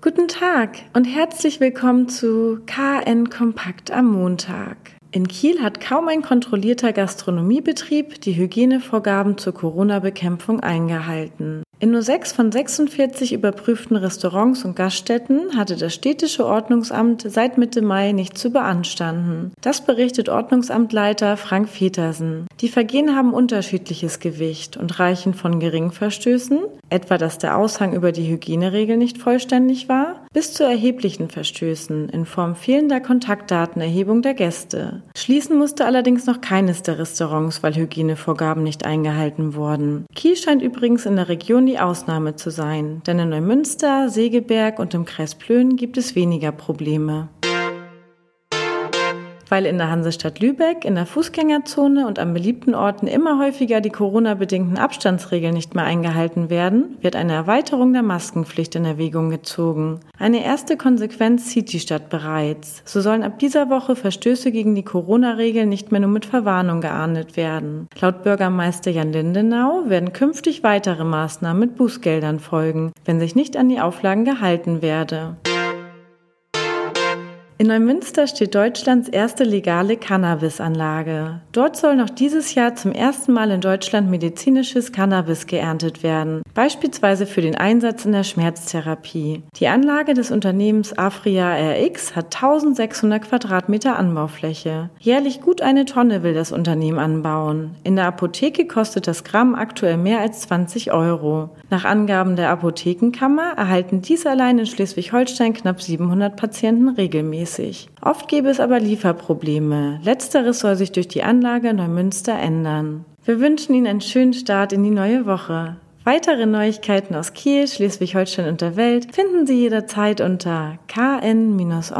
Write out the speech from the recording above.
Guten Tag und herzlich willkommen zu KN Kompakt am Montag. In Kiel hat kaum ein kontrollierter Gastronomiebetrieb die Hygienevorgaben zur Corona-Bekämpfung eingehalten. In nur sechs von 46 überprüften Restaurants und Gaststätten hatte das städtische Ordnungsamt seit Mitte Mai nicht zu beanstanden. Das berichtet Ordnungsamtleiter Frank Petersen. Die Vergehen haben unterschiedliches Gewicht und reichen von geringen Verstößen, etwa dass der Aushang über die Hygieneregel nicht vollständig war, bis zu erheblichen Verstößen in Form fehlender Kontaktdatenerhebung der Gäste. Schließen musste allerdings noch keines der Restaurants, weil Hygienevorgaben nicht eingehalten wurden. Kiel scheint übrigens in der Region die Ausnahme zu sein, denn in Neumünster, Segeberg und im Kreis Plön gibt es weniger Probleme weil in der Hansestadt Lübeck, in der Fußgängerzone und an beliebten Orten immer häufiger die Corona-bedingten Abstandsregeln nicht mehr eingehalten werden, wird eine Erweiterung der Maskenpflicht in Erwägung gezogen. Eine erste Konsequenz zieht die Stadt bereits. So sollen ab dieser Woche Verstöße gegen die Corona-Regeln nicht mehr nur mit Verwarnung geahndet werden. Laut Bürgermeister Jan Lindenau werden künftig weitere Maßnahmen mit Bußgeldern folgen, wenn sich nicht an die Auflagen gehalten werde. In Neumünster steht Deutschlands erste legale Cannabisanlage. Dort soll noch dieses Jahr zum ersten Mal in Deutschland medizinisches Cannabis geerntet werden, beispielsweise für den Einsatz in der Schmerztherapie. Die Anlage des Unternehmens Afria RX hat 1600 Quadratmeter Anbaufläche. Jährlich gut eine Tonne will das Unternehmen anbauen. In der Apotheke kostet das Gramm aktuell mehr als 20 Euro. Nach Angaben der Apothekenkammer erhalten dies allein in Schleswig-Holstein knapp 700 Patienten regelmäßig regelmäßig. Oft gäbe es aber Lieferprobleme. Letzteres soll sich durch die Anlage Neumünster ändern. Wir wünschen Ihnen einen schönen Start in die neue Woche. Weitere Neuigkeiten aus Kiel, Schleswig-Holstein und der Welt finden Sie jederzeit unter kn-online.de.